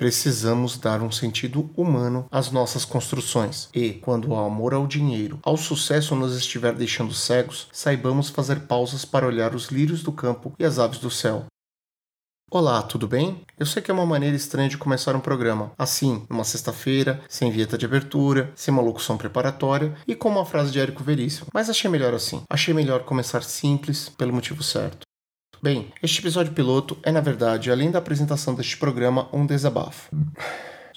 Precisamos dar um sentido humano às nossas construções. E, quando o amor ao dinheiro, ao sucesso nos estiver deixando cegos, saibamos fazer pausas para olhar os lírios do campo e as aves do céu. Olá, tudo bem? Eu sei que é uma maneira estranha de começar um programa, assim, numa sexta-feira, sem vinheta de abertura, sem uma locução preparatória e com uma frase de Érico Veríssimo, mas achei melhor assim. Achei melhor começar simples, pelo motivo certo. Bem, este episódio piloto é, na verdade, além da apresentação deste programa, um desabafo.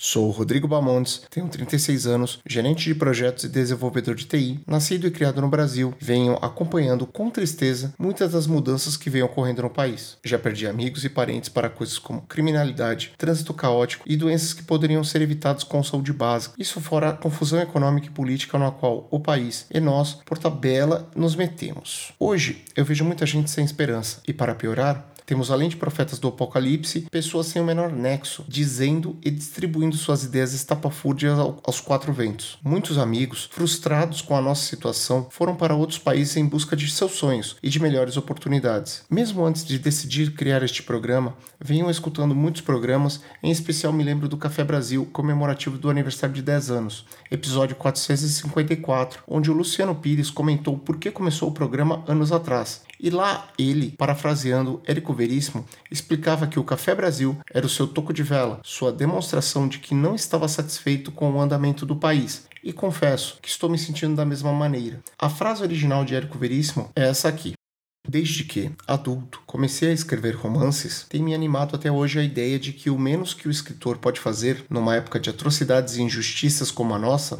Sou Rodrigo Bamontes, tenho 36 anos, gerente de projetos e desenvolvedor de TI, nascido e criado no Brasil. Venho acompanhando com tristeza muitas das mudanças que vêm ocorrendo no país. Já perdi amigos e parentes para coisas como criminalidade, trânsito caótico e doenças que poderiam ser evitadas com saúde básica. Isso fora a confusão econômica e política na qual o país e nós, por tabela, nos metemos. Hoje eu vejo muita gente sem esperança e, para piorar, temos, além de profetas do Apocalipse, pessoas sem o menor nexo, dizendo e distribuindo suas ideias estapafúrdias aos quatro ventos. Muitos amigos, frustrados com a nossa situação, foram para outros países em busca de seus sonhos e de melhores oportunidades. Mesmo antes de decidir criar este programa, venham escutando muitos programas, em especial me lembro do Café Brasil, comemorativo do aniversário de 10 anos, episódio 454, onde o Luciano Pires comentou por que começou o programa anos atrás. E lá ele, parafraseando Érico Veríssimo, explicava que o Café Brasil era o seu toco de vela, sua demonstração de que não estava satisfeito com o andamento do país. E confesso que estou me sentindo da mesma maneira. A frase original de Érico Veríssimo é essa aqui. Desde que, adulto, comecei a escrever romances, tem me animado até hoje a ideia de que o menos que o escritor pode fazer, numa época de atrocidades e injustiças como a nossa,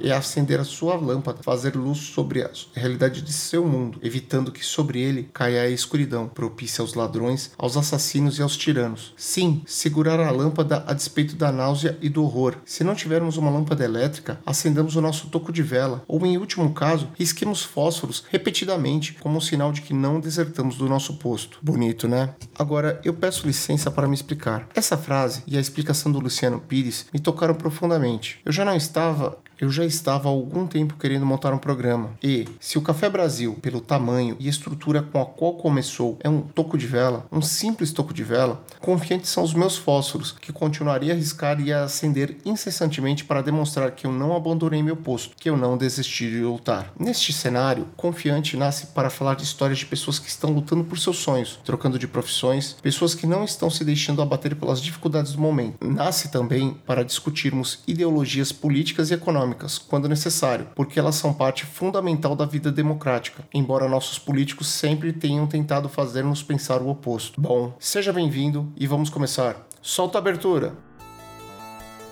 é acender a sua lâmpada, fazer luz sobre a realidade de seu mundo, evitando que sobre ele caia a escuridão, propícia aos ladrões, aos assassinos e aos tiranos. Sim, segurar a lâmpada a despeito da náusea e do horror. Se não tivermos uma lâmpada elétrica, acendamos o nosso toco de vela, ou em último caso, risquemos fósforos repetidamente como um sinal de que não desertamos do nosso posto. Bonito, né? Agora, eu peço licença para me explicar. Essa frase e a explicação do Luciano Pires me tocaram profundamente. Eu já não estava eu já estava há algum tempo querendo montar um programa. E, se o Café Brasil, pelo tamanho e estrutura com a qual começou, é um toco de vela, um simples toco de vela, confiantes são os meus fósforos, que continuaria a riscar e a acender incessantemente para demonstrar que eu não abandonei meu posto, que eu não desisti de lutar. Neste cenário, Confiante nasce para falar de histórias de pessoas que estão lutando por seus sonhos, trocando de profissões, pessoas que não estão se deixando abater pelas dificuldades do momento. Nasce também para discutirmos ideologias políticas e econômicas quando necessário, porque elas são parte fundamental da vida democrática, embora nossos políticos sempre tenham tentado fazer-nos pensar o oposto. Bom, seja bem-vindo e vamos começar. Solta a abertura!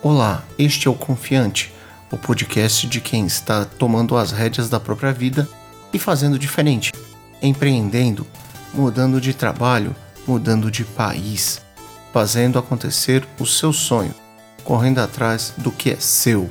Olá, este é o Confiante, o podcast de quem está tomando as rédeas da própria vida e fazendo diferente, empreendendo, mudando de trabalho, mudando de país, fazendo acontecer o seu sonho, correndo atrás do que é seu.